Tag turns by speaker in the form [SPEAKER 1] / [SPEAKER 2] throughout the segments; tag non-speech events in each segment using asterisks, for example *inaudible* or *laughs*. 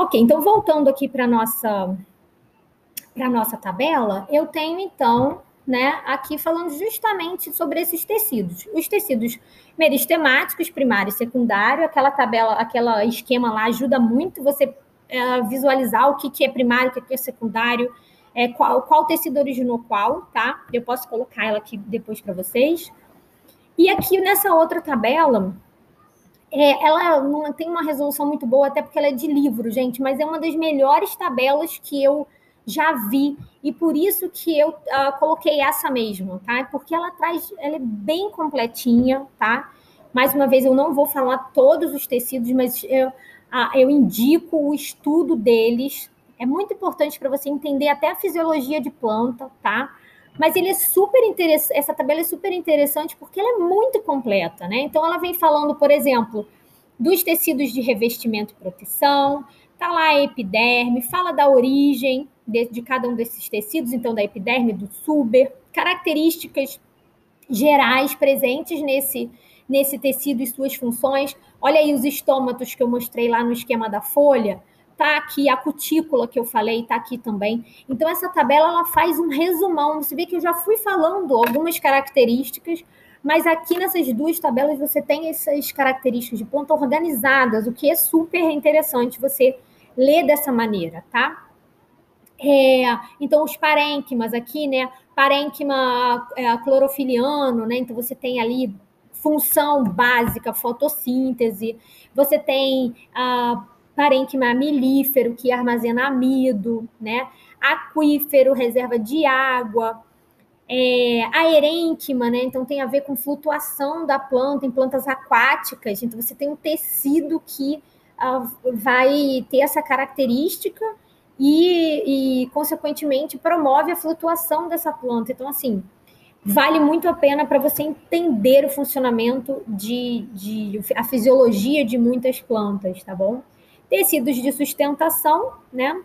[SPEAKER 1] Ok, então voltando aqui para nossa para nossa tabela, eu tenho então, né, aqui falando justamente sobre esses tecidos. Os tecidos meristemáticos, primário e secundário, aquela tabela, aquela esquema lá ajuda muito você é, visualizar o que, que é primário, o que, que é secundário, é, qual, qual tecido originou qual, tá? Eu posso colocar ela aqui depois para vocês. E aqui nessa outra tabela, é, ela não tem uma resolução muito boa, até porque ela é de livro, gente, mas é uma das melhores tabelas que eu já vi, e por isso que eu uh, coloquei essa mesmo, tá? Porque ela traz, ela é bem completinha, tá? Mais uma vez, eu não vou falar todos os tecidos, mas eu, uh, eu indico o estudo deles. É muito importante para você entender até a fisiologia de planta, tá? Mas ele é super interessante, essa tabela é super interessante porque ela é muito completa, né? Então ela vem falando, por exemplo, dos tecidos de revestimento e proteção, tá lá a epiderme, fala da origem de, de cada um desses tecidos, então da epiderme, do suber, características gerais presentes nesse nesse tecido e suas funções. Olha aí os estômatos que eu mostrei lá no esquema da folha tá aqui, a cutícula que eu falei tá aqui também. Então, essa tabela ela faz um resumão. Você vê que eu já fui falando algumas características, mas aqui nessas duas tabelas você tem essas características de planta organizadas, o que é super interessante você ler dessa maneira, tá? É, então, os parênquimas aqui, né? Parênquima é, clorofiliano, né? Então, você tem ali função básica, fotossíntese, você tem a parênquima milífero, que armazena amido, né? Aquífero, reserva de água. É, né? Então tem a ver com flutuação da planta em plantas aquáticas. Então você tem um tecido que uh, vai ter essa característica e, e, consequentemente, promove a flutuação dessa planta. Então, assim, vale muito a pena para você entender o funcionamento de, de a fisiologia de muitas plantas, tá bom? Tecidos de sustentação, né?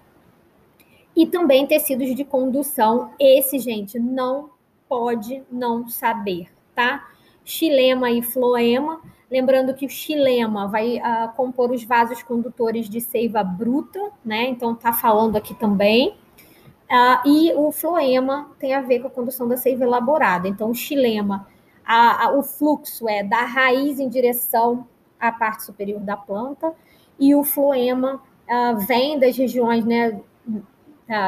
[SPEAKER 1] E também tecidos de condução. Esse, gente, não pode não saber, tá? Xilema e floema. Lembrando que o xilema vai uh, compor os vasos condutores de seiva bruta, né? Então, tá falando aqui também. Uh, e o floema tem a ver com a condução da seiva elaborada. Então, o xilema, a, a, o fluxo é da raiz em direção à parte superior da planta e o floema uh, vem das regiões, né,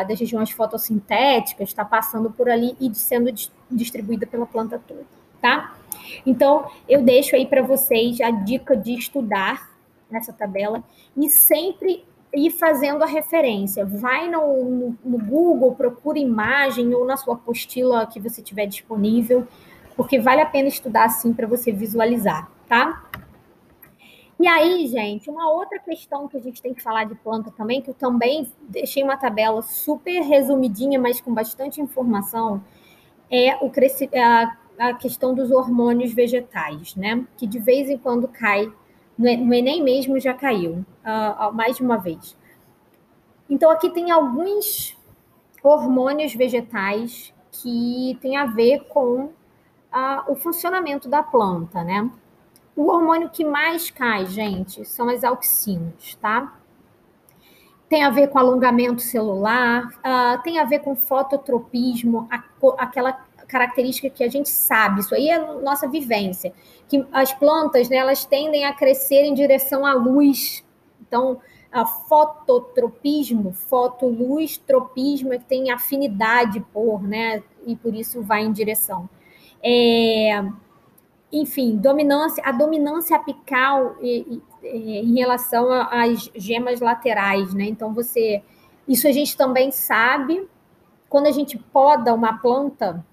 [SPEAKER 1] das regiões fotossintéticas, está passando por ali e sendo distribuída pela planta toda, tá? Então, eu deixo aí para vocês a dica de estudar essa tabela e sempre ir fazendo a referência. Vai no, no, no Google, procura imagem ou na sua apostila que você tiver disponível, porque vale a pena estudar assim para você visualizar, tá? E aí, gente, uma outra questão que a gente tem que falar de planta também, que eu também deixei uma tabela super resumidinha, mas com bastante informação, é o a, a questão dos hormônios vegetais, né? Que de vez em quando cai, no Enem mesmo já caiu, uh, mais de uma vez. Então, aqui tem alguns hormônios vegetais que têm a ver com uh, o funcionamento da planta, né? O hormônio que mais cai, gente, são as auxinas, tá? Tem a ver com alongamento celular, uh, tem a ver com fototropismo, a, aquela característica que a gente sabe, isso aí é nossa vivência, que as plantas, né, elas tendem a crescer em direção à luz. Então, a fototropismo, fotoluz, tropismo é que tem afinidade por, né, e por isso vai em direção. É, enfim, dominância, a dominância apical e, e, em relação às gemas laterais, né? Então você, isso a gente também sabe. Quando a gente poda uma planta,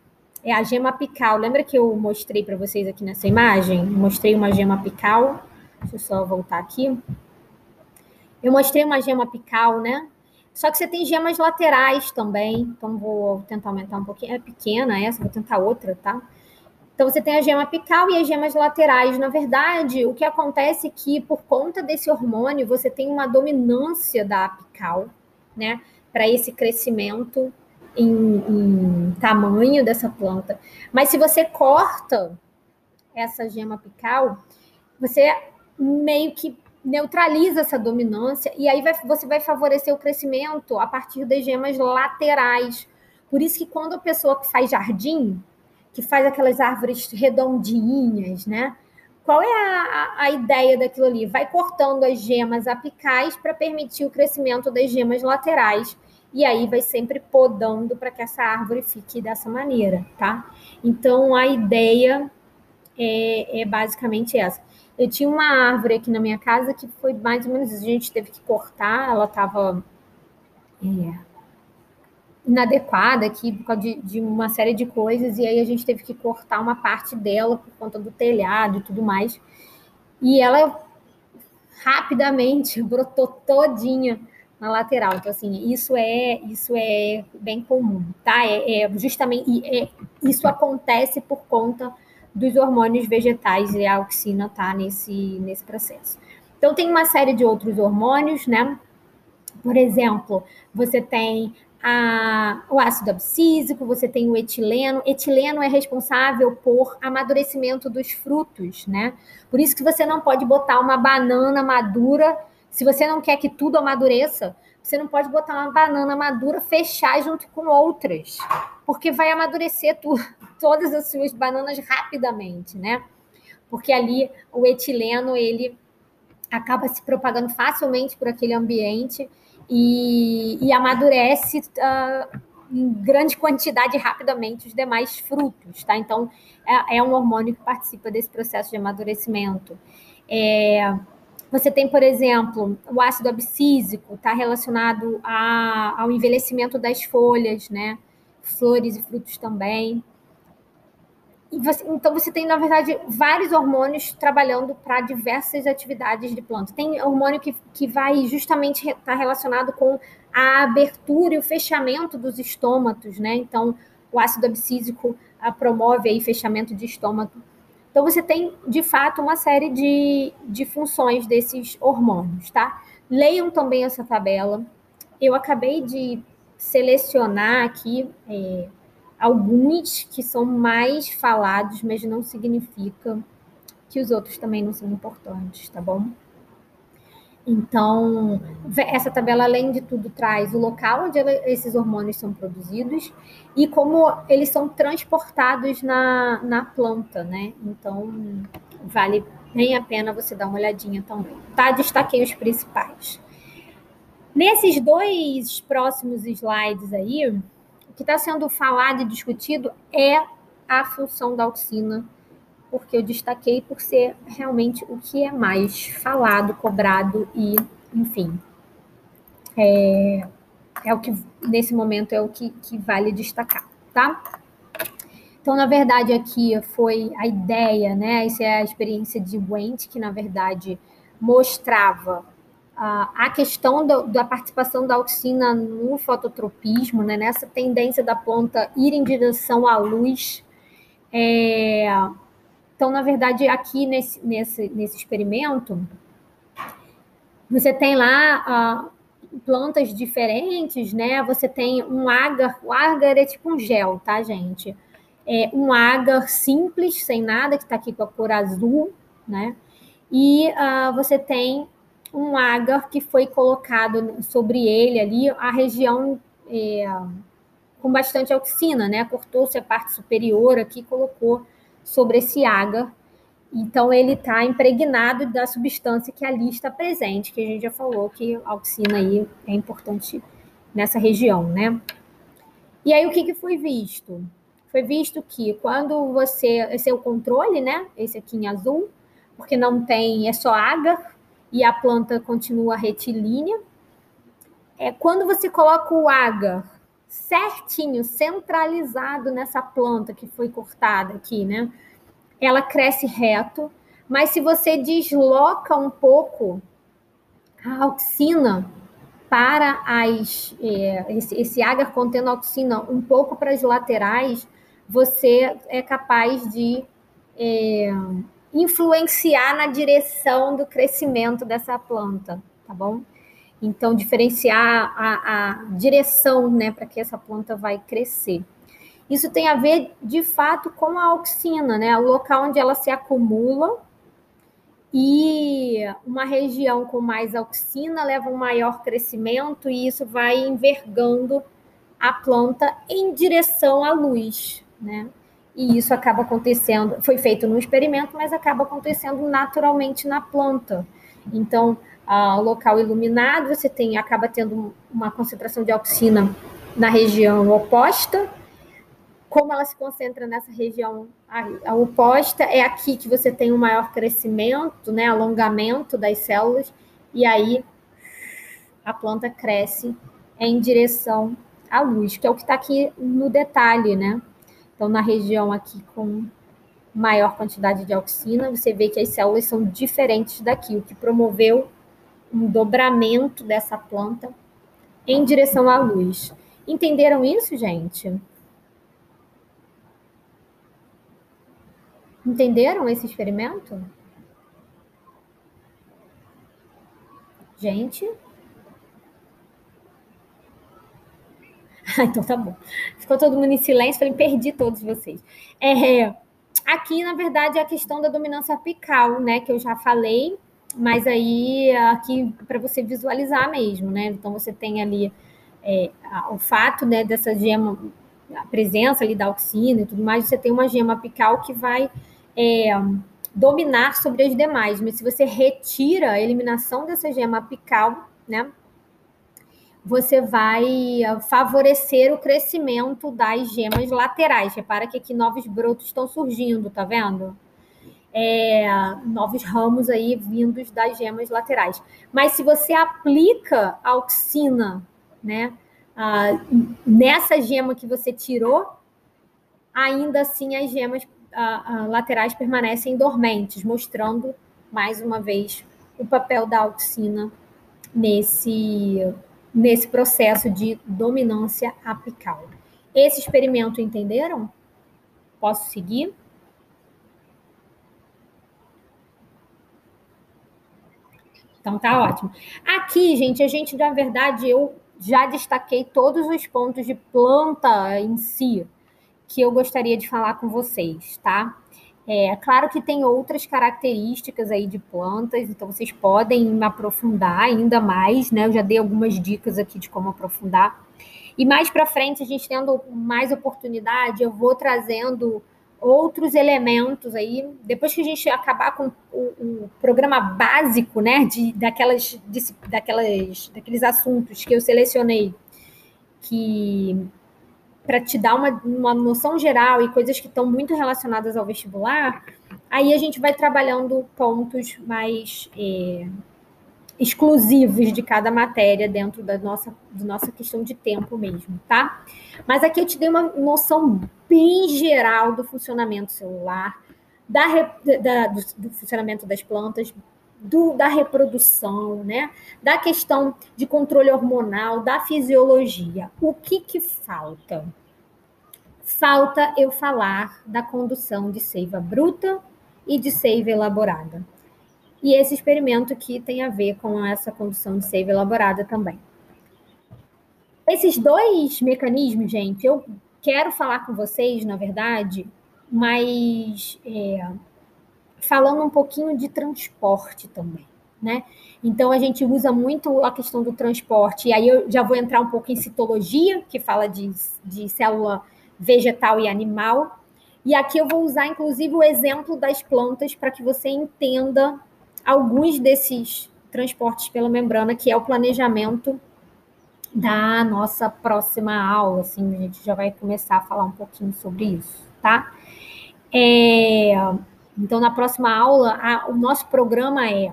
[SPEAKER 1] é a gema apical. Lembra que eu mostrei para vocês aqui nessa imagem? Mostrei uma gema apical. Deixa eu só voltar aqui. Eu mostrei uma gema apical, né? Só que você tem gemas laterais também. Então vou tentar aumentar um pouquinho. É pequena essa, vou tentar outra, tá? Então, você tem a gema apical e as gemas laterais. Na verdade, o que acontece é que, por conta desse hormônio, você tem uma dominância da apical, né, para esse crescimento em, em, tamanho dessa planta. Mas se você corta essa gema apical, você meio que neutraliza essa dominância e aí vai, você vai favorecer o crescimento a partir das gemas laterais. Por isso que quando a pessoa que faz jardim, que faz aquelas árvores redondinhas, né? Qual é a, a ideia daquilo ali? Vai cortando as gemas apicais para permitir o crescimento das gemas laterais. E aí vai sempre podando para que essa árvore fique dessa maneira, tá? Então a ideia é, é basicamente essa. Eu tinha uma árvore aqui na minha casa que foi mais ou menos, a gente teve que cortar, ela estava é, inadequada aqui por causa de, de, uma série de coisas, e aí a gente teve que cortar uma parte dela por conta do telhado e tudo mais. E ela rapidamente *laughs* brotou todinha na lateral. Então, assim, isso é isso é bem comum, tá? É, é justamente é, isso acontece por conta dos hormônios vegetais e a auxina tá nesse, nesse processo. Então, tem uma série de outros hormônios, né? Por exemplo, você tem a, o ácido abscísico, você tem o etileno. Etileno é responsável por amadurecimento dos frutos, né? Por isso que você não pode botar uma banana madura, se você não quer que tudo amadureça, você não pode botar uma banana madura, fechar junto com outras, porque vai amadurecer tu, *laughs* todas as suas bananas rapidamente, né? Porque ali o etileno ele acaba se propagando facilmente por aquele ambiente e, e amadurece uh, em grande quantidade rapidamente os demais frutos, tá? Então é, é um hormônio que participa desse processo de amadurecimento. É, você tem, por exemplo, o ácido abscísico, está relacionado a, ao envelhecimento das folhas, né? Flores e frutos também. Você, então, você tem, na verdade, vários hormônios trabalhando para diversas atividades de planta. Tem hormônio que, que vai justamente estar tá relacionado com a abertura e o fechamento dos estômatos, né? Então, o ácido abscísico a, ah, promove aí fechamento de estômago então, você tem, de fato, uma série de, de funções desses hormônios, tá? Leiam também essa tabela. Eu acabei de selecionar aqui é, alguns que são mais falados, mas não significa que os outros também não são importantes, tá bom? Então, essa tabela, além de tudo, traz o local onde esses hormônios são produzidos e como eles são transportados na, na planta, né? Então, vale bem a pena você dar uma olhadinha também. Tá? Destaquei os principais. Nesses dois próximos slides aí, o que está sendo falado e discutido é a função da auxina porque eu destaquei por ser realmente o que é mais falado, cobrado e, enfim, é, é o que nesse momento é o que, que vale destacar, tá? Então, na verdade, aqui foi a ideia, né? Essa é a experiência de Wendt, que na verdade mostrava a questão do, da participação da auxina no fototropismo, né? nessa tendência da planta ir em direção à luz. É, então, na verdade, aqui nesse, nesse, nesse experimento, você tem lá uh, plantas diferentes, né? Você tem um agar, o agar é tipo um gel, tá, gente? É um agar simples, sem nada, que está aqui com a cor azul, né? E uh, você tem um agar que foi colocado sobre ele ali, a região é, com bastante auxina, né? Cortou-se a parte superior aqui, colocou sobre esse agar. Então, ele está impregnado da substância que ali está presente, que a gente já falou que a auxina aí é importante nessa região, né? E aí, o que, que foi visto? Foi visto que quando você. Esse é o controle, né? Esse aqui em azul, porque não tem, é só agar, e a planta continua retilínea. É, quando você coloca o agar certinho, centralizado nessa planta que foi cortada aqui, né? Ela cresce reto, mas se você desloca um pouco a auxina para as é, esse, esse agar contendo auxina um pouco para as laterais, você é capaz de é, influenciar na direção do crescimento dessa planta, tá bom? Então, diferenciar a, a direção né, para que essa planta vai crescer. Isso tem a ver, de fato, com a auxina, né? O local onde ela se acumula e uma região com mais auxina leva um maior crescimento e isso vai envergando a planta em direção à luz, né? E isso acaba acontecendo, foi feito num experimento, mas acaba acontecendo naturalmente na planta. Então, uh, local iluminado, você tem acaba tendo uma concentração de auxina na região oposta. Como ela se concentra nessa região a, a oposta, é aqui que você tem um maior crescimento, né, alongamento das células, e aí a planta cresce em direção à luz, que é o que está aqui no detalhe, né? Então, na região aqui com maior quantidade de auxina, você vê que as células são diferentes daqui, o que promoveu um dobramento dessa planta em direção à luz. Entenderam isso, gente? Entenderam esse experimento? Gente? *laughs* Ah, então tá bom. Ficou todo mundo em silêncio, falei, perdi todos vocês. É, aqui, na verdade, é a questão da dominância apical, né? Que eu já falei, mas aí aqui para você visualizar mesmo, né? Então você tem ali é, o fato né, dessa gema, a presença ali da auxina e tudo mais, você tem uma gema apical que vai é, dominar sobre as demais, mas se você retira a eliminação dessa gema apical, né? Você vai favorecer o crescimento das gemas laterais. Repara que aqui novos brotos estão surgindo, tá vendo? É, novos ramos aí vindos das gemas laterais. Mas se você aplica a auxina, né, nessa gema que você tirou, ainda assim as gemas laterais permanecem dormentes, mostrando mais uma vez o papel da auxina nesse nesse processo de dominância apical. Esse experimento entenderam? Posso seguir? Então tá ótimo. Aqui, gente, a gente, na verdade, eu já destaquei todos os pontos de planta em si que eu gostaria de falar com vocês, tá? É claro que tem outras características aí de plantas, então vocês podem aprofundar ainda mais, né? Eu já dei algumas dicas aqui de como aprofundar. E mais para frente, a gente tendo mais oportunidade, eu vou trazendo outros elementos aí. Depois que a gente acabar com o, o programa básico, né, de, daquelas, de, daquelas, daqueles assuntos que eu selecionei, que para te dar uma, uma noção geral e coisas que estão muito relacionadas ao vestibular, aí a gente vai trabalhando pontos mais é, exclusivos de cada matéria dentro da nossa, da nossa questão de tempo mesmo, tá? Mas aqui eu te dei uma noção bem geral do funcionamento celular, da, da do, do funcionamento das plantas, do, da reprodução, né? Da questão de controle hormonal, da fisiologia. O que que falta? Falta eu falar da condução de seiva bruta e de seiva elaborada. E esse experimento aqui tem a ver com essa condução de seiva elaborada também. Esses dois mecanismos, gente, eu quero falar com vocês, na verdade, mas é, falando um pouquinho de transporte também, né? Então a gente usa muito a questão do transporte, e aí eu já vou entrar um pouco em citologia, que fala de, de célula vegetal e animal. E aqui eu vou usar, inclusive, o exemplo das plantas para que você entenda alguns desses transportes pela membrana, que é o planejamento da nossa próxima aula. Assim, a gente já vai começar a falar um pouquinho sobre isso, tá? É, então, na próxima aula, a, o nosso programa é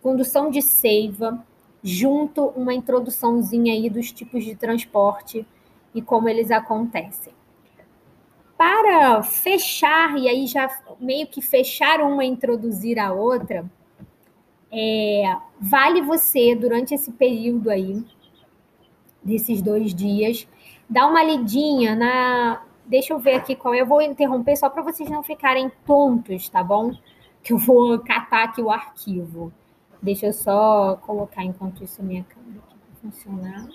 [SPEAKER 1] condução de seiva, junto uma introduçãozinha aí dos tipos de transporte e como eles acontecem. Para fechar, e aí já meio que fechar uma e introduzir a outra, é, vale você, durante esse período aí, desses dois dias, dar uma lidinha na, Deixa eu ver aqui qual é. Eu vou interromper só para vocês não ficarem tontos, tá bom? Que eu vou catar aqui o arquivo. Deixa eu só colocar enquanto isso minha câmera aqui para funcionar.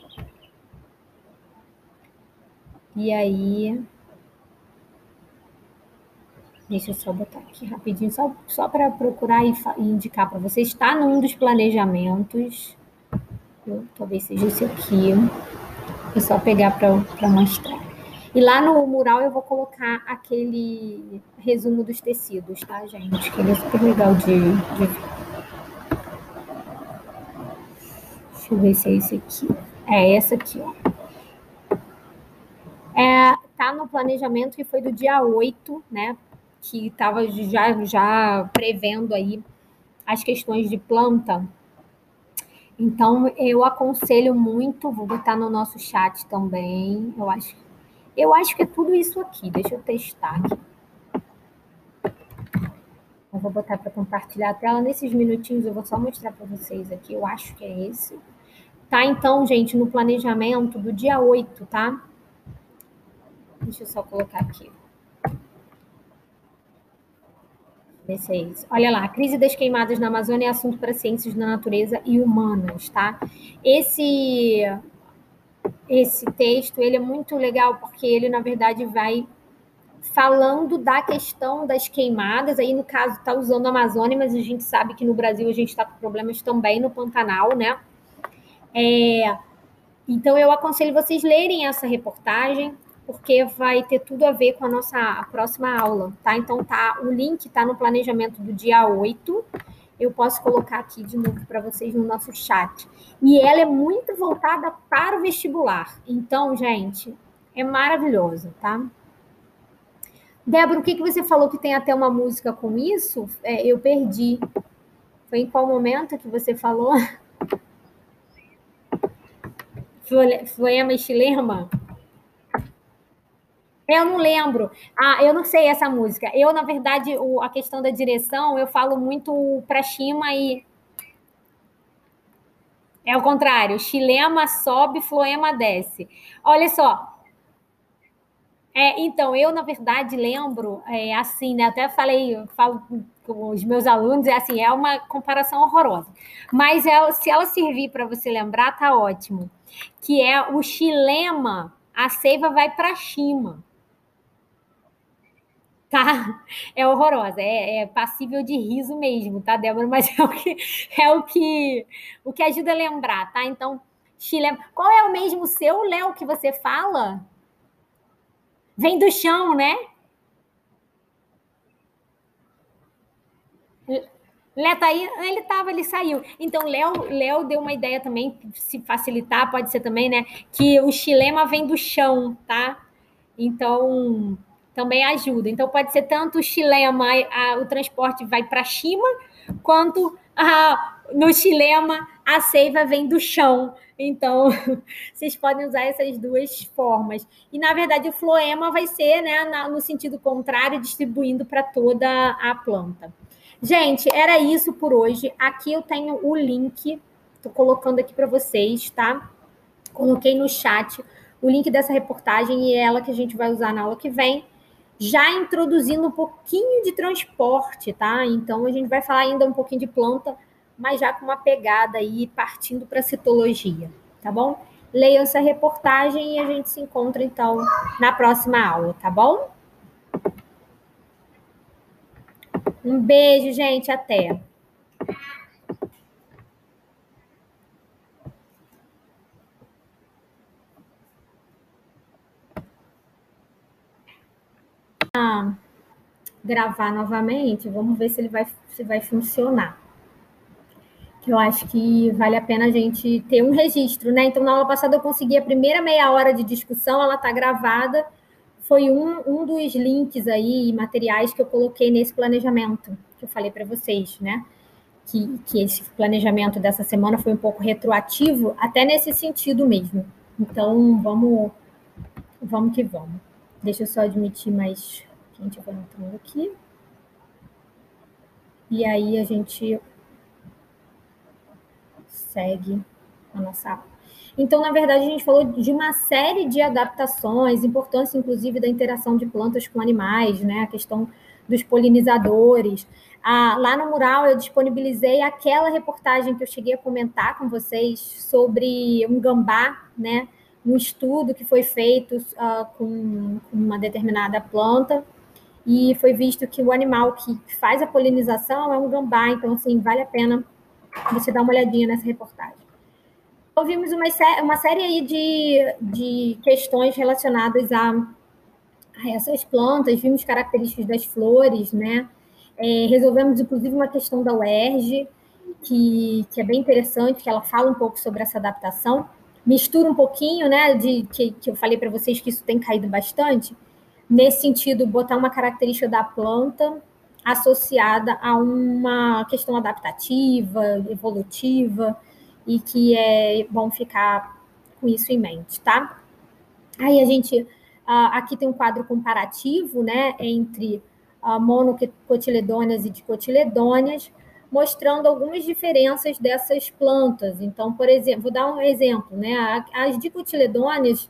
[SPEAKER 1] E aí. Deixa eu só botar aqui rapidinho, só, só para procurar e, e indicar para vocês. Está num dos planejamentos. Eu, talvez seja esse aqui. É só pegar para mostrar. E lá no mural eu vou colocar aquele resumo dos tecidos, tá, gente? Que ele é super legal de, de ver. Deixa eu ver se é esse aqui. É essa aqui, ó. É, tá no planejamento que foi do dia 8, né? Que estava já, já prevendo aí as questões de planta. Então, eu aconselho muito, vou botar no nosso chat também. Eu acho, eu acho que é tudo isso aqui. Deixa eu testar aqui. Eu vou botar para compartilhar a tela. Nesses minutinhos eu vou só mostrar para vocês aqui. Eu acho que é esse. Tá, então, gente, no planejamento do dia 8, tá? Deixa eu só colocar aqui. Esse é isso. Olha lá, a crise das queimadas na Amazônia é assunto para ciências da natureza e humanas, tá? Esse esse texto, ele é muito legal porque ele na verdade vai falando da questão das queimadas, aí no caso está usando a Amazônia, mas a gente sabe que no Brasil a gente está com problemas também no Pantanal, né? É, então eu aconselho vocês lerem essa reportagem, porque vai ter tudo a ver com a nossa próxima aula, tá? Então tá, o link está no planejamento do dia 8. Eu posso colocar aqui de novo para vocês no nosso chat. E ela é muito voltada para o vestibular. Então, gente, é maravilhosa, tá? Débora, o que, que você falou que tem até uma música com isso? É, eu perdi. Foi em qual momento que você falou? Floema e Chilema? Eu não lembro. Ah, eu não sei essa música. Eu, na verdade, o, a questão da direção, eu falo muito para cima e. É o contrário. Chilema sobe, floema desce. Olha só. É, então, eu, na verdade, lembro, é, assim, né? Até falei, falo com os meus alunos, é assim, é uma comparação horrorosa. Mas é, se ela servir para você lembrar, tá ótimo. Que é o chilema, a seiva vai para cima tá? É horrorosa, é, é, passível de riso mesmo, tá, Débora? Mas é o que é o que o que ajuda a lembrar, tá? Então, Chile, qual é o mesmo seu, Léo, que você fala? Vem do chão, né? Léo tá aí, ele tava, ele saiu. Então, Léo, Léo deu uma ideia também, se facilitar, pode ser também, né? Que o chilema vem do chão, tá? Então, também ajuda. Então, pode ser tanto o chilema, a, o transporte vai para cima, quanto *laughs* a, no chilema a seiva vem do chão. Então, *laughs* vocês podem usar essas duas formas. E, na verdade, o floema vai ser né, na, no sentido contrário, distribuindo para toda a planta. Gente, era isso por hoje. Aqui eu tenho o link, estou colocando aqui para vocês, tá? Coloquei no chat o link dessa reportagem e é ela que a gente vai usar na aula que vem já introduzindo um pouquinho de transporte, tá? Então a gente vai falar ainda um pouquinho de planta, mas já com uma pegada aí partindo para citologia, tá bom? Leiam essa reportagem e a gente se encontra então na próxima aula, tá bom? Um beijo, gente, até. Gravar novamente, vamos ver se ele vai, se vai funcionar. Que eu acho que vale a pena a gente ter um registro, né? Então, na aula passada eu consegui a primeira meia hora de discussão, ela está gravada. Foi um, um dos links aí, materiais que eu coloquei nesse planejamento, que eu falei para vocês, né? Que, que esse planejamento dessa semana foi um pouco retroativo, até nesse sentido mesmo. Então, vamos, vamos que vamos. Deixa eu só admitir mais a gente vai entrando aqui. E aí a gente segue a nossa aula. Então, na verdade, a gente falou de uma série de adaptações, importância, inclusive, da interação de plantas com animais, né? A questão dos polinizadores. Ah, lá no mural, eu disponibilizei aquela reportagem que eu cheguei a comentar com vocês sobre um gambá, né? Um estudo que foi feito uh, com uma determinada planta e foi visto que o animal que faz a polinização é um gambá, então, assim, vale a pena você dar uma olhadinha nessa reportagem. Ouvimos uma, uma série aí de, de questões relacionadas a, a essas plantas, vimos características das flores, né? É, resolvemos, inclusive, uma questão da UERJ, que, que é bem interessante, que ela fala um pouco sobre essa adaptação. Mistura um pouquinho, né, de que, que eu falei para vocês que isso tem caído bastante, nesse sentido, botar uma característica da planta associada a uma questão adaptativa, evolutiva, e que é bom ficar com isso em mente, tá? Aí a gente aqui tem um quadro comparativo, né, entre monocotiledôneas e dicotiledôneas, mostrando algumas diferenças dessas plantas. Então, por exemplo, vou dar um exemplo, né? As dicotiledôneas,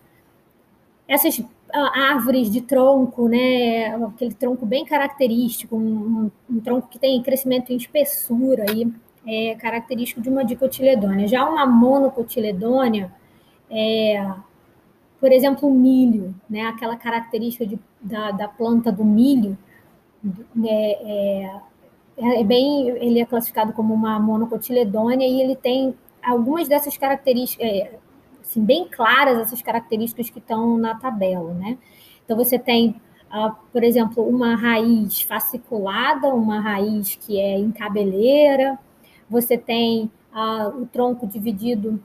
[SPEAKER 1] essas árvores de tronco, né? Aquele tronco bem característico, um, um tronco que tem crescimento em espessura aí, é característico de uma dicotiledônia. Já uma monocotiledônia, é, por exemplo, o milho, né? Aquela característica de, da, da planta do milho, é, é é, bem, ele é classificado como uma monocotiledônia e ele tem algumas dessas características, é, assim, bem claras essas características que estão na tabela, né? Então você tem, uh, por exemplo, uma raiz fasciculada, uma raiz que é em cabeleira, você tem uh, o tronco dividido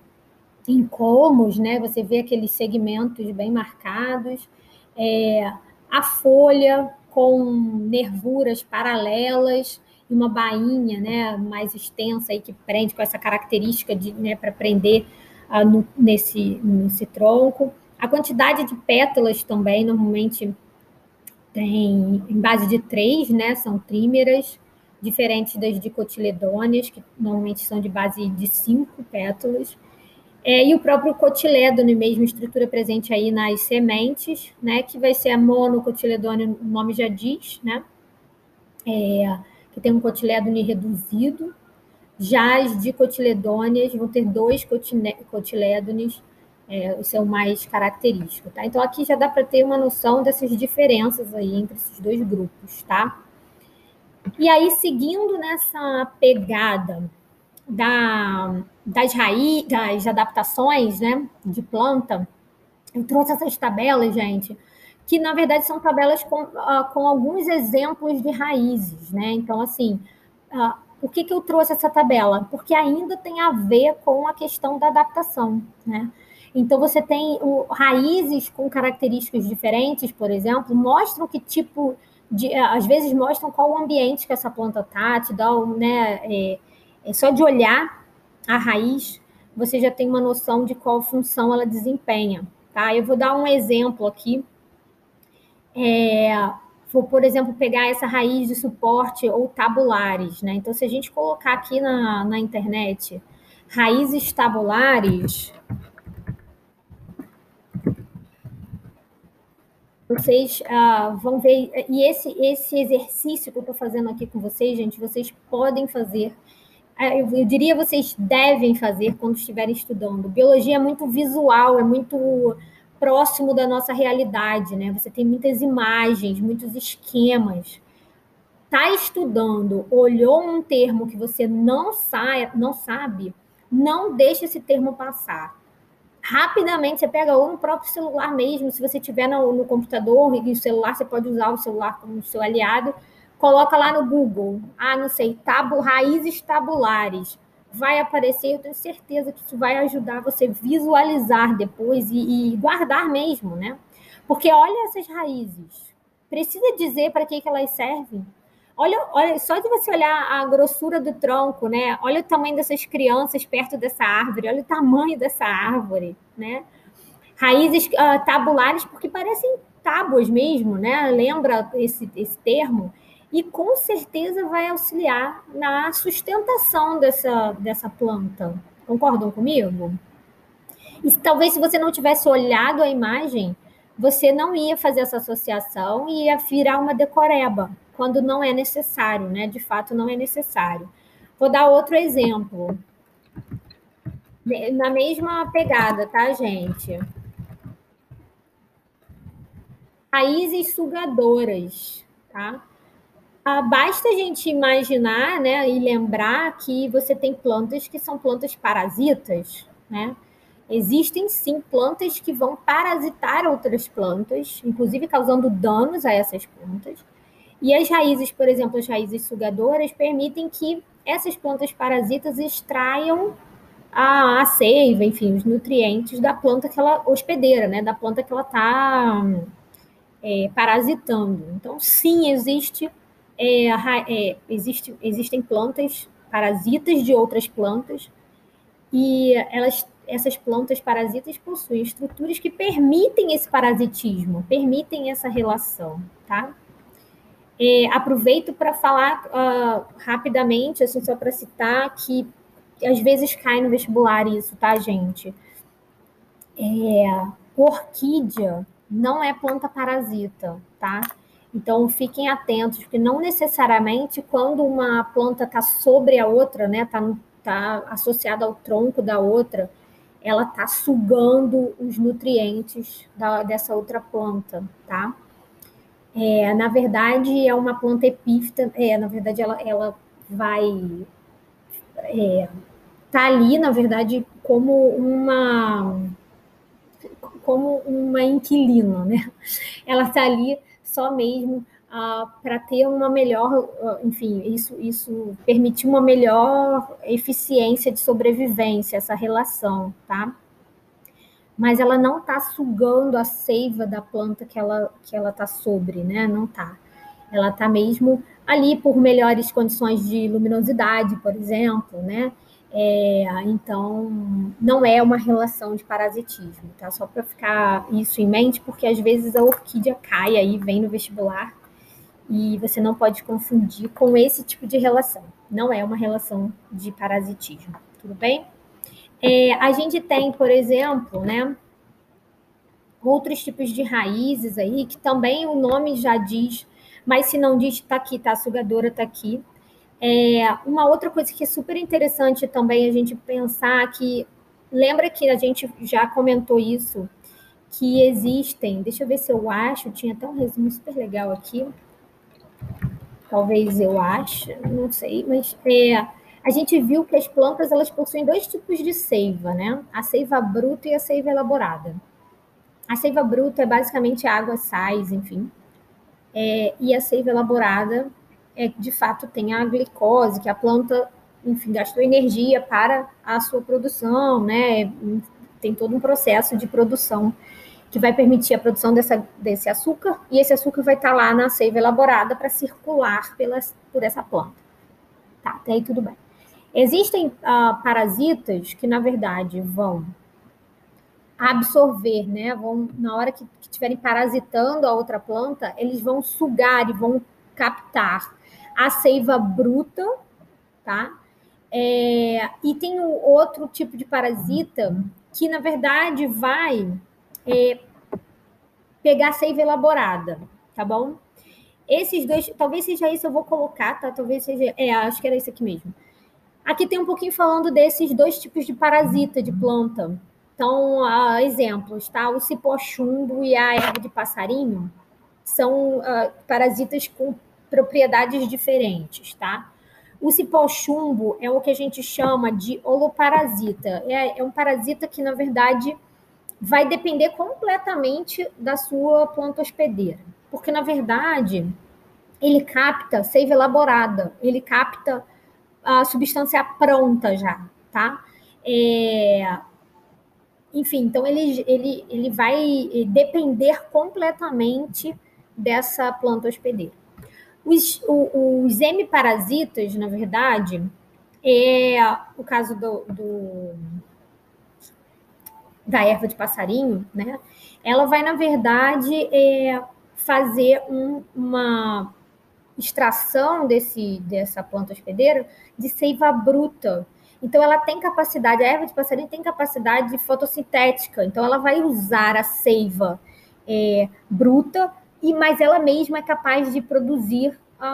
[SPEAKER 1] em comos, né? Você vê aqueles segmentos bem marcados, é, a folha com nervuras paralelas, e uma bainha né, mais extensa aí que prende com essa característica de né, para prender uh, no, nesse, nesse tronco. A quantidade de pétalas também normalmente tem em base de três, né? São trímeras, diferentes das dicotiledôneas, que normalmente são de base de cinco pétalas. É, e o próprio cotilédone, mesmo estrutura presente aí nas sementes, né? Que vai ser a monocotiledônea, o nome já diz, né? É, que tem um cotilédone reduzido. Já as dicotiledôneas vão ter dois cotilédones, é, isso é o mais característico, tá? Então, aqui já dá para ter uma noção dessas diferenças aí entre esses dois grupos, tá? E aí, seguindo nessa pegada da, das raízes, das adaptações, né, de planta, eu trouxe essas tabelas, gente, que na verdade são tabelas com, uh, com alguns exemplos de raízes, né? Então, assim, uh, por que, que eu trouxe essa tabela? Porque ainda tem a ver com a questão da adaptação, né? Então, você tem o, raízes com características diferentes, por exemplo, mostram que tipo de. Eh, às vezes mostram qual o ambiente que essa planta está, te dá, né? É, é só de olhar a raiz, você já tem uma noção de qual função ela desempenha, tá? Eu vou dar um exemplo aqui é, for, por exemplo, pegar essa raiz de suporte ou tabulares, né? Então, se a gente colocar aqui na, na internet raízes tabulares, vocês uh, vão ver. E esse, esse exercício que eu estou fazendo aqui com vocês, gente, vocês podem fazer. É, eu, eu diria vocês devem fazer quando estiverem estudando. Biologia é muito visual, é muito próximo da nossa realidade, né? Você tem muitas imagens, muitos esquemas. Tá estudando, olhou um termo que você não sabe, não sabe, não deixe esse termo passar. Rapidamente você pega ou no próprio celular mesmo, se você tiver no, no computador e o celular, você pode usar o celular como seu aliado, coloca lá no Google, ah, não sei, tabu, raízes tabulares vai aparecer. Eu tenho certeza que isso vai ajudar você visualizar depois e, e guardar mesmo, né? Porque olha essas raízes. Precisa dizer para que, que elas servem? Olha, olha, só de você olhar a grossura do tronco, né? Olha o tamanho dessas crianças perto dessa árvore, olha o tamanho dessa árvore, né? Raízes uh, tabulares, porque parecem tábuas mesmo, né? Lembra esse, esse termo? E com certeza vai auxiliar na sustentação dessa, dessa planta. Concordam comigo? E talvez se você não tivesse olhado a imagem, você não ia fazer essa associação e ia virar uma decoreba, quando não é necessário, né? De fato, não é necessário. Vou dar outro exemplo. Na mesma pegada, tá, gente? Raízes sugadoras tá? Ah, basta a gente imaginar, né, e lembrar que você tem plantas que são plantas parasitas, né? Existem sim plantas que vão parasitar outras plantas, inclusive causando danos a essas plantas. E as raízes, por exemplo, as raízes sugadoras, permitem que essas plantas parasitas extraiam a, a seiva, enfim, os nutrientes da planta que ela hospedeira, né? Da planta que ela está é, parasitando. Então, sim, existe, é, é, existe, existem plantas parasitas de outras plantas e elas essas plantas parasitas possuem estruturas que permitem esse parasitismo, permitem essa relação, tá? É, aproveito para falar uh, rapidamente, assim, só para citar, que às vezes cai no vestibular isso, tá, gente? É, orquídea não é planta parasita, tá? Então fiquem atentos, porque não necessariamente quando uma planta está sobre a outra, né, está tá associada ao tronco da outra, ela está sugando os nutrientes da, dessa outra planta, tá? É, na verdade, é uma planta epífita, é, na verdade, ela, ela vai é, tá ali, na verdade, como uma como uma inquilina, né? Ela está ali só mesmo uh, para ter uma melhor, uh, enfim, isso, isso permitir uma melhor eficiência de sobrevivência, essa relação, tá? Mas ela não está sugando a seiva da planta que ela que ela está sobre, né? Não está. Ela está mesmo ali por melhores condições de luminosidade, por exemplo, né? É, então, não é uma relação de parasitismo, tá? Só para ficar isso em mente, porque às vezes a orquídea cai aí, vem no vestibular e você não pode confundir com esse tipo de relação. Não é uma relação de parasitismo, tudo bem? É, a gente tem, por exemplo, né, outros tipos de raízes aí, que também o nome já diz, mas se não diz, está aqui, tá? A sugadora está aqui. É, uma outra coisa que é super interessante também a gente pensar que, lembra que a gente já comentou isso, que existem, deixa eu ver se eu acho, tinha até um resumo super legal aqui, talvez eu ache, não sei, mas é, a gente viu que as plantas elas possuem dois tipos de seiva, né? A seiva bruta e a seiva elaborada. A seiva bruta é basicamente água, sais, enfim. É, e a seiva elaborada é de fato tem a glicose, que a planta, enfim, gastou energia para a sua produção, né? Tem todo um processo de produção que vai permitir a produção dessa, desse açúcar, e esse açúcar vai estar lá na seiva elaborada para circular pelas, por essa planta. Tá, até aí tudo bem. Existem uh, parasitas que, na verdade, vão absorver, né? Vão, na hora que estiverem parasitando a outra planta, eles vão sugar e vão captar a seiva bruta, tá? É, e tem um outro tipo de parasita que, na verdade, vai é, pegar seiva elaborada, tá bom? Esses dois, talvez seja isso, eu vou colocar, tá? Talvez seja. É, acho que era isso aqui mesmo. Aqui tem um pouquinho falando desses dois tipos de parasita de planta. Então, uh, exemplos, tá? O cipó chumbo e a erva de passarinho são uh, parasitas com propriedades diferentes, tá? O cipó chumbo é o que a gente chama de holoparasita. É, é um parasita que, na verdade, vai depender completamente da sua planta hospedeira. Porque, na verdade, ele capta seiva elaborada, ele capta a substância pronta já, tá? É... Enfim, então ele, ele, ele vai depender completamente dessa planta hospedeira. Os, os hemiparasitas, na verdade, é o caso do, do da erva de passarinho, né? Ela vai, na verdade, é, fazer um, uma extração desse, dessa planta hospedeira de seiva bruta. Então, ela tem capacidade, a erva de passarinho tem capacidade fotossintética, então ela vai usar a seiva é, bruta, e mas ela mesma é capaz de produzir a,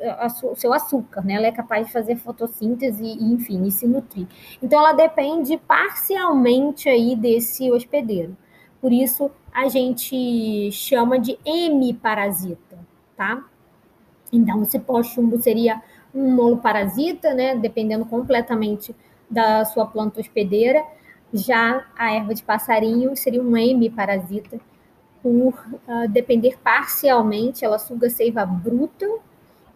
[SPEAKER 1] a, a, o seu açúcar, né? Ela é capaz de fazer fotossíntese e, enfim, e se nutrir. Então, ela depende parcialmente aí desse hospedeiro. Por isso, a gente chama de hemiparasita, tá? Então, o cipó chumbo seria um molo parasita, né? Dependendo completamente da sua planta hospedeira. Já a erva de passarinho seria um M parasita, por uh, depender parcialmente, ela suga seiva bruta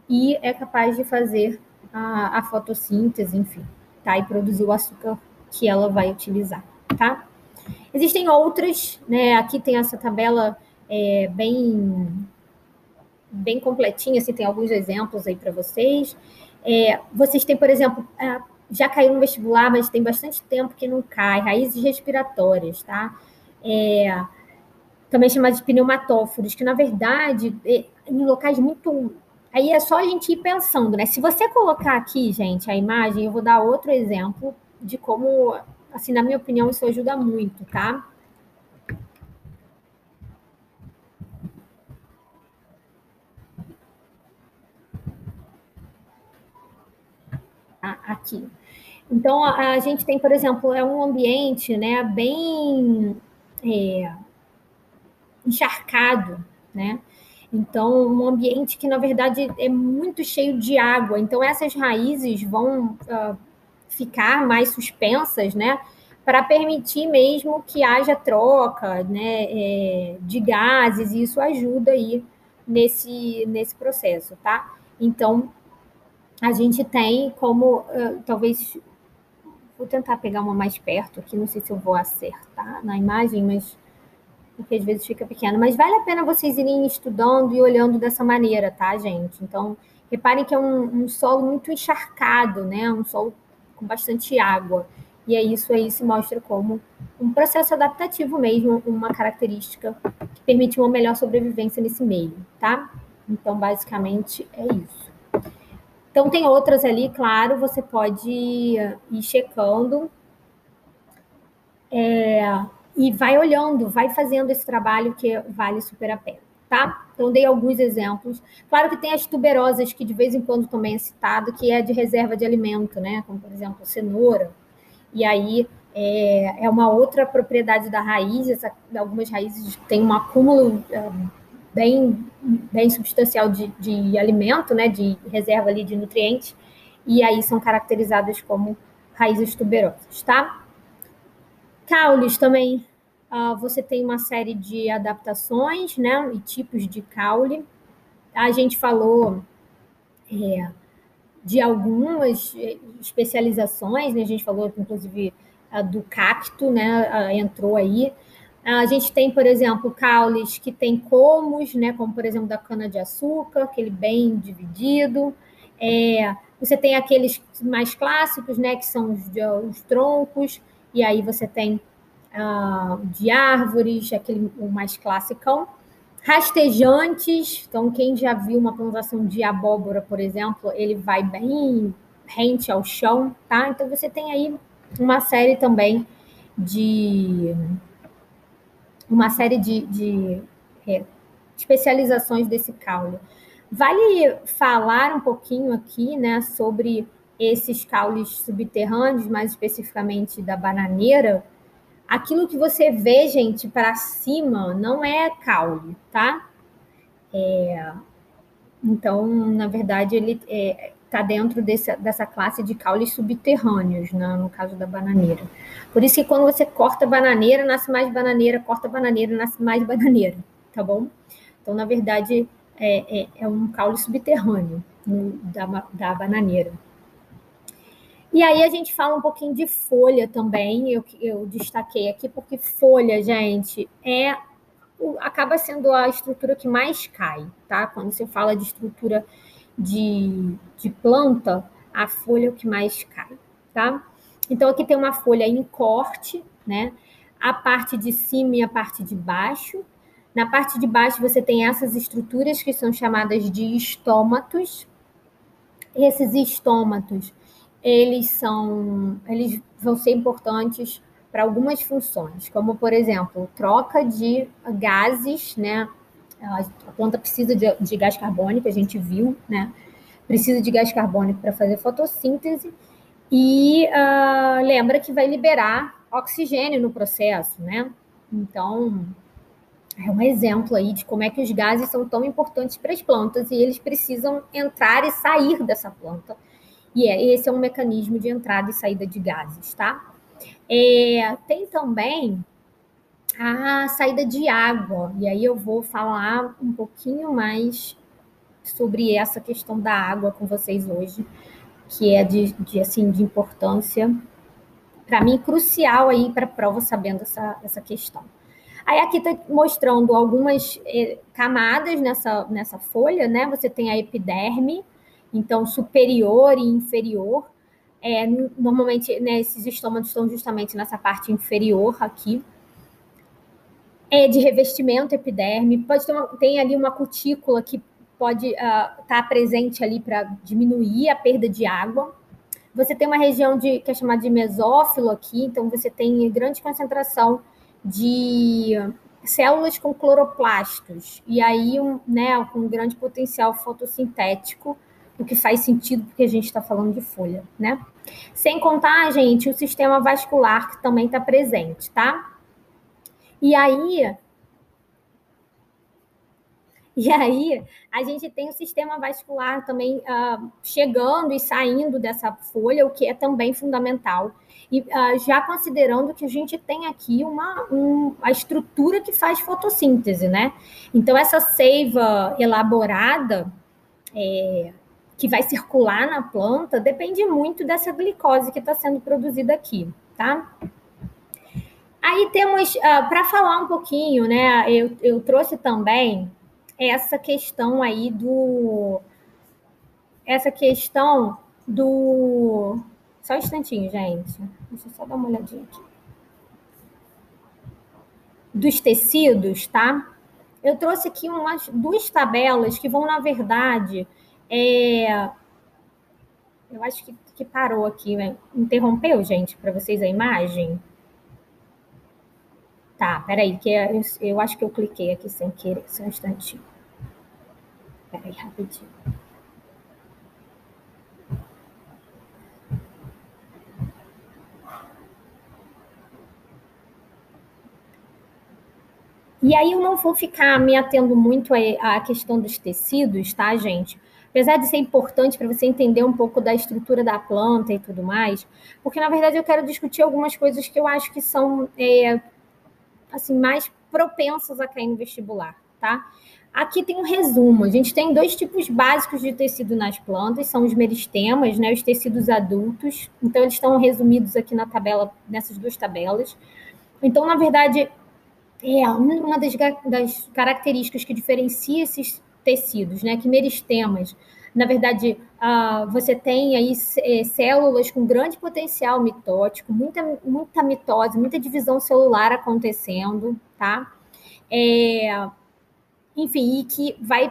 [SPEAKER 1] e é capaz de fazer a, a fotossíntese, enfim, tá? E produzir o açúcar que ela vai utilizar, tá? Existem outras, né? Aqui tem essa tabela é, bem bem completinha, assim, tem alguns exemplos aí para vocês. É, vocês têm, por exemplo, já caiu no vestibular, mas tem bastante tempo que não cai, raízes respiratórias, tá? É, também chamada de pneumatóforos, que na verdade, é, em locais muito. Aí é só a gente ir pensando, né? Se você colocar aqui, gente, a imagem, eu vou dar outro exemplo de como, assim, na minha opinião, isso ajuda muito, tá? Aqui. Então, a, a gente tem, por exemplo, é um ambiente, né, bem. É, encharcado, né? Então, um ambiente que, na verdade, é muito cheio de água. Então, essas raízes vão uh, ficar mais suspensas, né? Para permitir mesmo que haja troca né, é, de gases, e isso ajuda aí nesse, nesse processo, tá? Então, a gente tem como, uh, talvez, vou tentar pegar uma mais perto aqui, não sei se eu vou acertar na imagem, mas porque às vezes fica pequeno. Mas vale a pena vocês irem estudando e olhando dessa maneira, tá, gente? Então, reparem que é um, um solo muito encharcado, né? Um solo com bastante água. E é isso aí se mostra como um processo adaptativo mesmo, uma característica que permite uma melhor sobrevivência nesse meio, tá? Então, basicamente, é isso. Então, tem outras ali, claro, você pode ir checando. É, e vai olhando, vai fazendo esse trabalho que vale super a pena, tá? Então, dei alguns exemplos. Claro que tem as tuberosas, que de vez em quando também é citado, que é de reserva de alimento, né? Como, por exemplo, cenoura. E aí é, é uma outra propriedade da raiz. Essa, algumas raízes têm um acúmulo é, bem, bem substancial de, de alimento, né? De reserva ali de nutrientes. E aí são caracterizadas como raízes tuberosas, tá? Caules também, uh, você tem uma série de adaptações, né, e tipos de caule. A gente falou é, de algumas especializações, né, a gente falou, inclusive, do cacto, né, entrou aí. A gente tem, por exemplo, caules que tem comos, né, como, por exemplo, da cana-de-açúcar, aquele bem dividido. É, você tem aqueles mais clássicos, né, que são os, os troncos, e aí você tem uh, de árvores, aquele o mais classicão. Rastejantes, então quem já viu uma plantação de abóbora, por exemplo, ele vai bem rente ao chão, tá? Então você tem aí uma série também de uma série de, de é, especializações desse caule. Vale falar um pouquinho aqui, né, sobre esses caules subterrâneos, mais especificamente da bananeira, aquilo que você vê, gente, para cima não é caule, tá? É, então, na verdade, ele está é, tá dentro desse, dessa classe de caules subterrâneos, né, no caso da bananeira. Por isso que quando você corta bananeira, nasce mais bananeira, corta bananeira, nasce mais bananeira, tá bom? Então, na verdade, é, é, é um caule subterrâneo da, da bananeira. E aí a gente fala um pouquinho de folha também, eu, eu destaquei aqui, porque folha, gente, é acaba sendo a estrutura que mais cai, tá? Quando você fala de estrutura de, de planta, a folha é o que mais cai, tá? Então aqui tem uma folha em corte, né? A parte de cima e a parte de baixo. Na parte de baixo você tem essas estruturas que são chamadas de estômatos. Esses estômatos eles são, eles vão ser importantes para algumas funções, como por exemplo, troca de gases, né? A planta precisa de, de gás carbônico, a gente viu, né? Precisa de gás carbônico para fazer fotossíntese e uh, lembra que vai liberar oxigênio no processo, né? Então, é um exemplo aí de como é que os gases são tão importantes para as plantas e eles precisam entrar e sair dessa planta. E é, esse é um mecanismo de entrada e saída de gases, tá? É, tem também a saída de água, e aí eu vou falar um pouquinho mais sobre essa questão da água com vocês hoje, que é de, de assim de importância para mim crucial aí para a prova sabendo essa, essa questão. Aí aqui está mostrando algumas eh, camadas nessa, nessa folha, né? Você tem a epiderme, então superior e inferior. É, normalmente, né, esses estômagos estão justamente nessa parte inferior aqui. É de revestimento epiderme. Pode ter uma, tem ali uma cutícula que pode estar uh, tá presente ali para diminuir a perda de água. Você tem uma região de, que é chamada de mesófilo aqui, então você tem grande concentração de células com cloroplastos, e aí um, né, com grande potencial fotossintético, o que faz sentido porque a gente está falando de folha, né? Sem contar, gente, o sistema vascular que também está presente, tá? E aí, *laughs* e aí, a gente tem o sistema vascular também uh, chegando e saindo dessa folha, o que é também fundamental. E uh, já considerando que a gente tem aqui uma um, a estrutura que faz fotossíntese, né? Então, essa seiva elaborada é, que vai circular na planta depende muito dessa glicose que está sendo produzida aqui, tá? Aí temos, uh, ah, para falar um pouquinho, né? Eu, eu trouxe também essa questão aí do. Essa questão do só um instantinho, gente. Deixa eu só dar uma olhadinha aqui. Dos tecidos, tá? Eu trouxe aqui umas duas tabelas que vão, na verdade, é... eu acho que, que parou aqui, né? interrompeu, gente, para vocês a imagem. Tá, peraí, que eu, eu acho que eu cliquei aqui sem querer, só um instantinho. Peraí, rapidinho. E aí eu não vou ficar me atendo muito à questão dos tecidos, tá, gente? Apesar de ser importante para você entender um pouco da estrutura da planta e tudo mais, porque na verdade eu quero discutir algumas coisas que eu acho que são é, assim mais propensas a cair no vestibular, tá? Aqui tem um resumo. A gente tem dois tipos básicos de tecido nas plantas, são os meristemas, né, os tecidos adultos. Então eles estão resumidos aqui na tabela, nessas duas tabelas. Então, na verdade, é uma das, das características que diferencia esses tecidos, né? Que meristemas, na verdade, uh, você tem aí é, células com grande potencial mitótico, muita, muita mitose, muita divisão celular acontecendo, tá? É, enfim, e que vai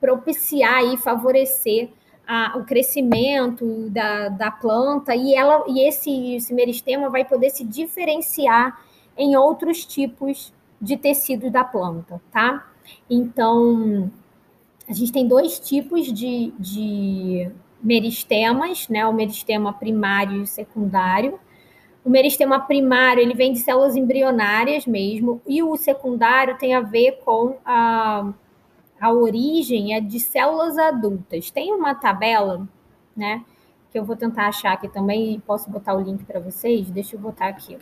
[SPEAKER 1] propiciar e favorecer a, o crescimento da, da planta e ela e esse, esse meristema vai poder se diferenciar em outros tipos de tecido da planta, tá? Então, a gente tem dois tipos de, de meristemas, né? O meristema primário e secundário. O meristema primário, ele vem de células embrionárias mesmo, e o secundário tem a ver com a, a origem é de células adultas. Tem uma tabela, né? Que eu vou tentar achar aqui também e posso botar o link para vocês. Deixa eu botar aqui.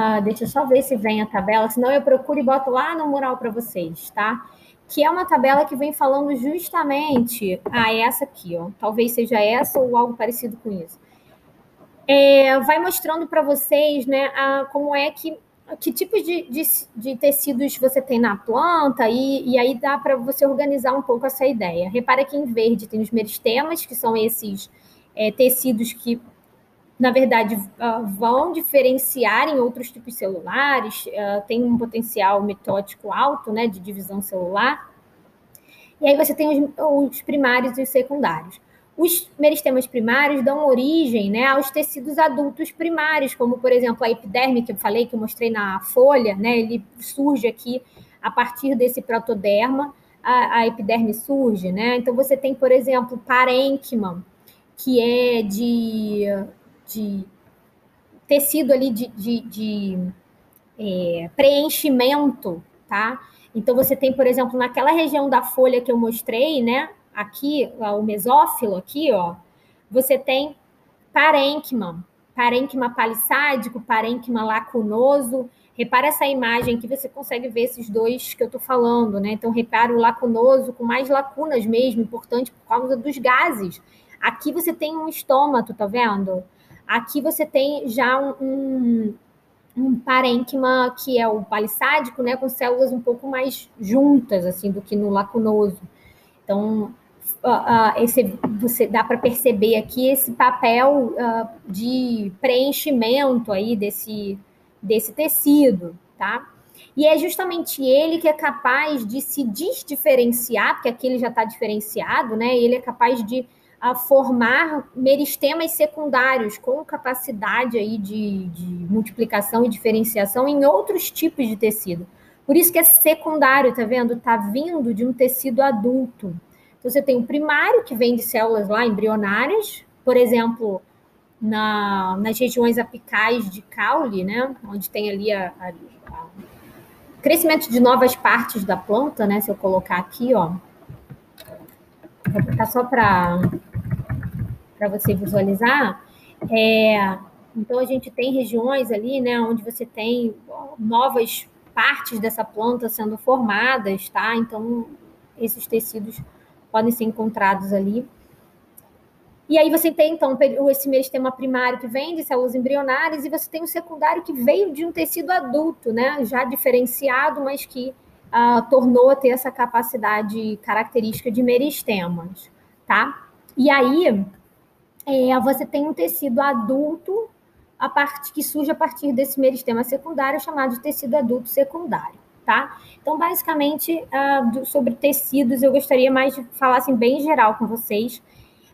[SPEAKER 1] Ah, deixa eu só ver se vem a tabela, senão eu procuro e boto lá no mural para vocês, tá? Que é uma tabela que vem falando justamente. Ah, é essa aqui, ó. Talvez seja essa ou algo parecido com isso. É, vai mostrando para vocês, né, a, como é que que tipos de, de, de, tecidos você tem na planta, e, e aí dá para você organizar um pouco essa ideia. Repara que em verde tem os meristemas, que são esses é, tecidos que na verdade, uh, vão diferenciar em outros tipos celulares, uh, tem um potencial mitótico alto, né, de divisão celular. E aí você tem os, os, primários e os secundários. Os meristemas primários dão origem né, aos tecidos adultos primários, como, por exemplo, a epiderme, que eu falei, que eu mostrei na folha, né, ele surge aqui a partir desse protoderma, a, a epiderme surge. Né? Então, você tem, por exemplo, parênquima, que é de de tecido ali de, de, de é, preenchimento, tá? Então, você tem, por exemplo, naquela região da folha que eu mostrei, né? Aqui, o mesófilo, aqui, ó, você tem parênquima, parênquima palissádico, parênquima lacunoso. Repara essa imagem que você consegue ver esses dois que eu estou falando, né? Então, repara o lacunoso com mais lacunas mesmo, importante por causa dos gases. Aqui você tem um estômago, tá vendo? Aqui você tem já um, um, um parênquima que é o palissádico, né? Com células um pouco mais juntas, assim, do que no lacunoso. Então, uh, esse, você dá para perceber aqui esse papel uh, de preenchimento aí desse, desse tecido, tá? E é justamente ele que é capaz de se desdiferenciar, porque aqui ele já está diferenciado, né? Ele é capaz de uh, formar meristemas secundários com capacidade aí de, de multiplicação e diferenciação em outros tipos de tecido. Por isso que é secundário, tá vendo? Tá vindo de um tecido adulto. Então, você tem o primário, que vem de células lá embrionárias, por exemplo, na, nas regiões apicais de caule, né, onde tem ali a, a, a crescimento de novas partes da planta, né, se eu colocar aqui, ó, vou botar só para você visualizar, é, então a gente tem regiões ali, né, onde você tem novas partes dessa planta sendo formadas, tá? Então esses tecidos podem ser encontrados ali. E aí você tem, então, esse meristema primário que vem de células embrionárias e você tem o secundário que veio de um tecido adulto, né? Já diferenciado, mas que uh, tornou a ter essa capacidade característica de meristemas, tá? E aí é, você tem um tecido adulto a parte que surge a partir desse meristema secundário chamado de tecido adulto secundário tá? Então, basicamente, uh, do, sobre tecidos, eu gostaria mais de falar assim, bem geral com vocês.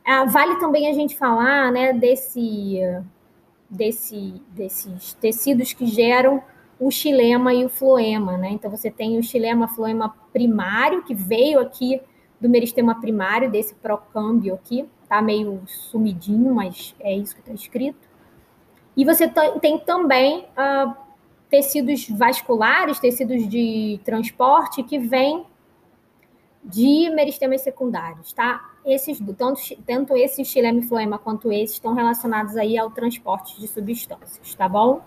[SPEAKER 1] Uh, vale também a gente falar né, desse, desse, desses tecidos que geram o xilema e o floema, né? Então, você tem o xilema, floema primário, que veio aqui do meristema primário, desse procâmbio aqui, tá meio sumidinho, mas é isso que está escrito. E você tem também uh, tecidos vasculares, tecidos de transporte que vêm de meristemas secundários, tá? Esses, tanto, tanto esse xilema e floema quanto esse estão relacionados aí ao transporte de substâncias, tá bom?